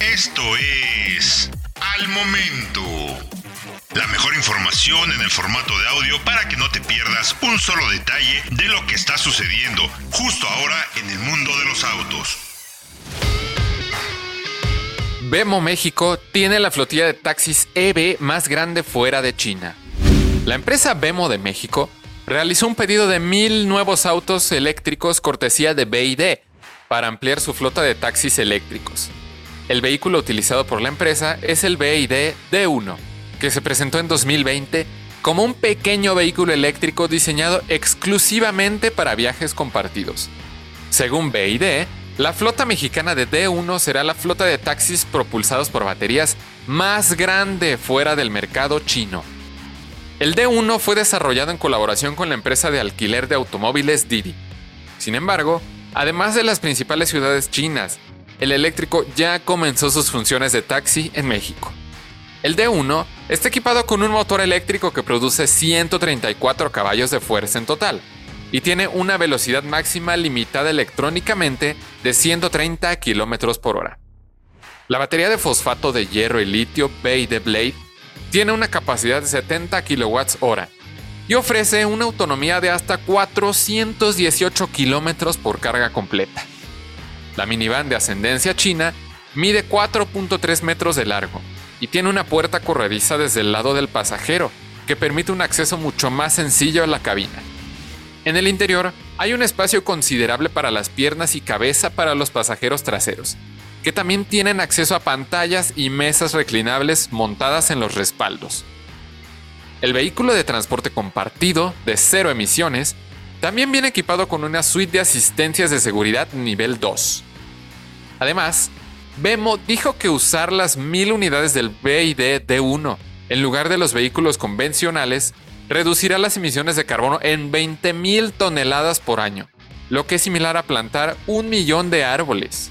Esto es Al Momento. La mejor información en el formato de audio para que no te pierdas un solo detalle de lo que está sucediendo justo ahora en el mundo de los autos. Vemo México tiene la flotilla de taxis EV más grande fuera de China. La empresa Vemo de México realizó un pedido de mil nuevos autos eléctricos cortesía de BID para ampliar su flota de taxis eléctricos. El vehículo utilizado por la empresa es el BID D1, que se presentó en 2020 como un pequeño vehículo eléctrico diseñado exclusivamente para viajes compartidos. Según BID, la flota mexicana de D1 será la flota de taxis propulsados por baterías más grande fuera del mercado chino. El D1 fue desarrollado en colaboración con la empresa de alquiler de automóviles Didi. Sin embargo, además de las principales ciudades chinas, el eléctrico ya comenzó sus funciones de taxi en México. El D1 está equipado con un motor eléctrico que produce 134 caballos de fuerza en total y tiene una velocidad máxima limitada electrónicamente de 130 km por hora. La batería de fosfato de hierro y litio BD Blade tiene una capacidad de 70 kWh y ofrece una autonomía de hasta 418 km por carga completa. La minivan de ascendencia china mide 4.3 metros de largo y tiene una puerta corrediza desde el lado del pasajero que permite un acceso mucho más sencillo a la cabina. En el interior hay un espacio considerable para las piernas y cabeza para los pasajeros traseros, que también tienen acceso a pantallas y mesas reclinables montadas en los respaldos. El vehículo de transporte compartido de cero emisiones también viene equipado con una suite de asistencias de seguridad nivel 2. Además, Bemo dijo que usar las mil unidades del BID D1 en lugar de los vehículos convencionales reducirá las emisiones de carbono en 20.000 toneladas por año, lo que es similar a plantar un millón de árboles.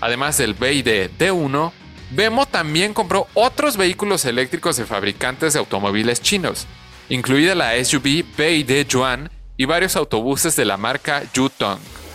Además del BID D1, Vemo también compró otros vehículos eléctricos de fabricantes de automóviles chinos, incluida la SUV BID Yuan y varios autobuses de la marca Yutong.